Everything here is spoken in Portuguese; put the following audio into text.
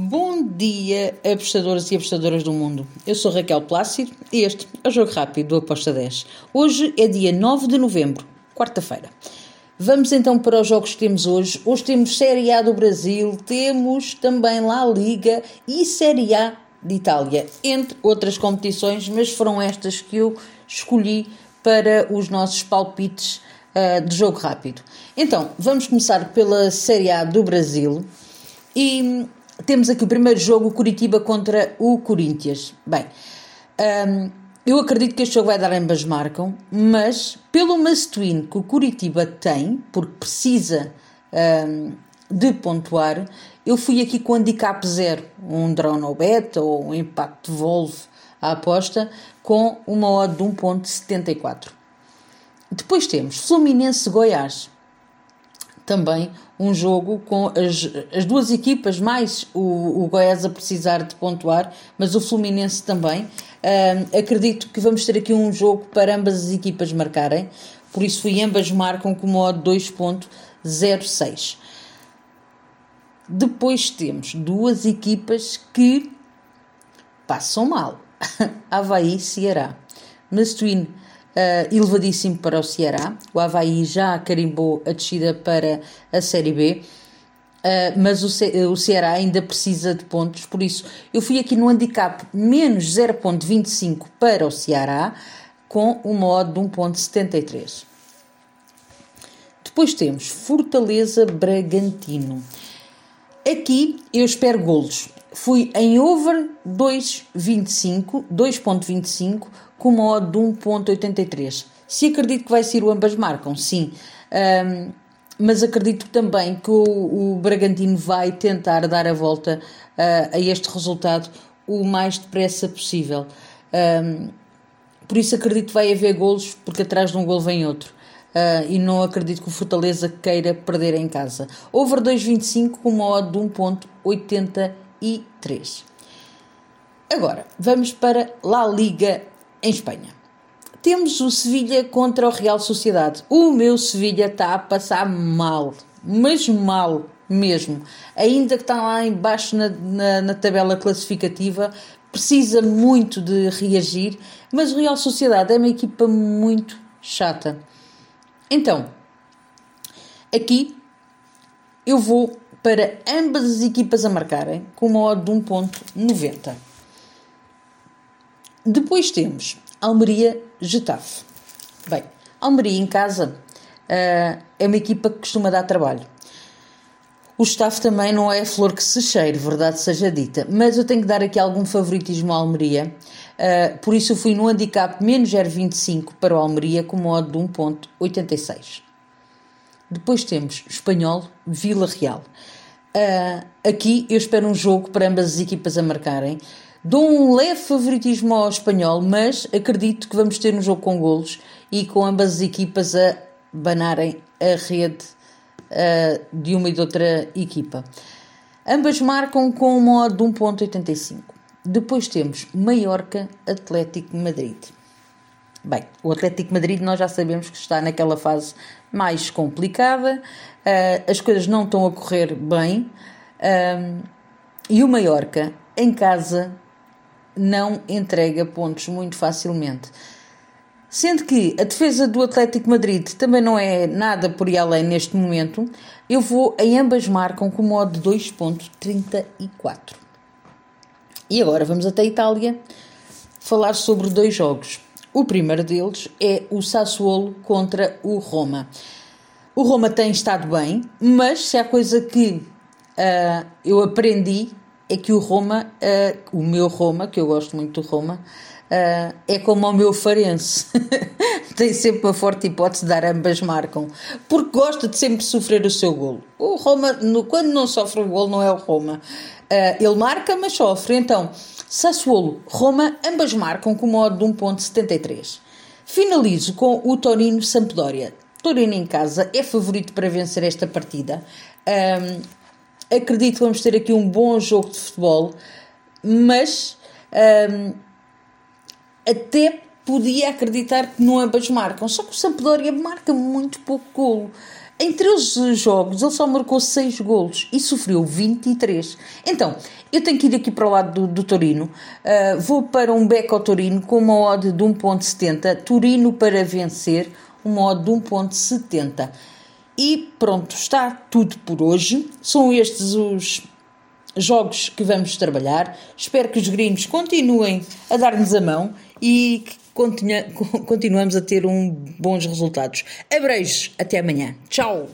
Bom dia, apostadoras e apostadoras do mundo. Eu sou Raquel Plácido e este é o Jogo Rápido do Aposta 10. Hoje é dia 9 de novembro, quarta-feira. Vamos então para os jogos que temos hoje. Hoje temos Série A do Brasil, temos também La Liga e Série A de Itália, entre outras competições, mas foram estas que eu escolhi para os nossos palpites uh, de jogo rápido. Então, vamos começar pela Série A do Brasil e temos aqui o primeiro jogo, o Curitiba contra o Corinthians. Bem, um, eu acredito que este jogo vai dar ambas marcam, mas pelo must-win que o Curitiba tem, porque precisa um, de pontuar, eu fui aqui com handicap zero, um draw no beta ou um impacto Volve à aposta, com uma odd de 1.74. Depois temos Fluminense-Goiás também um jogo com as, as duas equipas, mais o, o Goiás a precisar de pontuar, mas o Fluminense também. Uh, acredito que vamos ter aqui um jogo para ambas as equipas marcarem, por isso fui ambas marcam com modo 2.06. Depois temos duas equipas que passam mal. Havaí e Ceará. Mas Twin uh, elevadíssimo para o Ceará. O Havaí já carimbou a descida para a Série B. Uh, mas o, Ce o Ceará ainda precisa de pontos, por isso eu fui aqui no handicap menos 0.25 para o Ceará, com o modo de 1.73. Depois temos Fortaleza Bragantino. Aqui eu espero golos. Fui em over 2.25, 2.25 com uma odd de 1.83. Se acredito que vai ser o ambas marcam, sim. Um, mas acredito também que o, o, Bragantino vai tentar dar a volta uh, a este resultado o mais depressa possível. Um, por isso acredito que vai haver golos, porque atrás de um gol vem outro. Uh, e não acredito que o Fortaleza queira perder em casa. Over 2.25 com uma odd de 1.83. Agora, vamos para La Liga em Espanha. Temos o Sevilha contra o Real Sociedade. O meu Sevilha está a passar mal, mas mal mesmo. Ainda que está lá embaixo na, na, na tabela classificativa, precisa muito de reagir, mas o Real Sociedade é uma equipa muito chata. Então, aqui eu vou para ambas as equipas a marcarem com uma odd de 1.90. Depois temos Almeria Getafe. Bem, Almeria em casa uh, é uma equipa que costuma dar trabalho. O Getafe também não é a flor que se cheire, verdade seja dita, mas eu tenho que dar aqui algum favoritismo à Almeria, uh, por isso eu fui no handicap menos 0,25 para o Almeria com modo de 1,86. Depois temos Espanhol Vila Real. Uh, aqui eu espero um jogo para ambas as equipas a marcarem. Dou um leve favoritismo ao espanhol, mas acredito que vamos ter um jogo com golos e com ambas as equipas a banarem a rede uh, de uma e de outra equipa. Ambas marcam com um modo de 1.85. Depois temos Mallorca Atlético Madrid. Bem, o Atlético Madrid nós já sabemos que está naquela fase mais complicada, uh, as coisas não estão a correr bem uh, e o Mallorca em casa não entrega pontos muito facilmente. Sendo que a defesa do Atlético Madrid também não é nada por ir além neste momento, eu vou em ambas marcam com modo 2.34. E agora vamos até a Itália falar sobre dois jogos. O primeiro deles é o Sassuolo contra o Roma. O Roma tem estado bem, mas se há coisa que uh, eu aprendi é que o Roma, uh, o meu Roma, que eu gosto muito do Roma, uh, é como o meu Farense. Tem sempre uma forte hipótese de dar ambas marcam, porque gosta de sempre sofrer o seu golo. O Roma, no, quando não sofre o golo, não é o Roma. Uh, ele marca, mas sofre. Então, Sassuolo, Roma, ambas marcam com modo de 1.73. Finalizo com o Torino Sampdoria. Torino em casa é favorito para vencer esta partida. Um, acredito que vamos ter aqui um bom jogo de futebol, mas um, até podia acreditar que não ambas marcam, só que o Sampdoria marca muito pouco golo. Em 13 jogos ele só marcou 6 golos e sofreu 23. Então, eu tenho que ir aqui para o lado do, do Torino. Uh, vou para um beco ao Torino com uma odd de 1.70. Torino para vencer, uma odd de 1.70. E pronto, está tudo por hoje. São estes os jogos que vamos trabalhar. Espero que os gringos continuem a dar-nos a mão e que continuamos a ter um bons resultados. Abreijos, até amanhã. Tchau!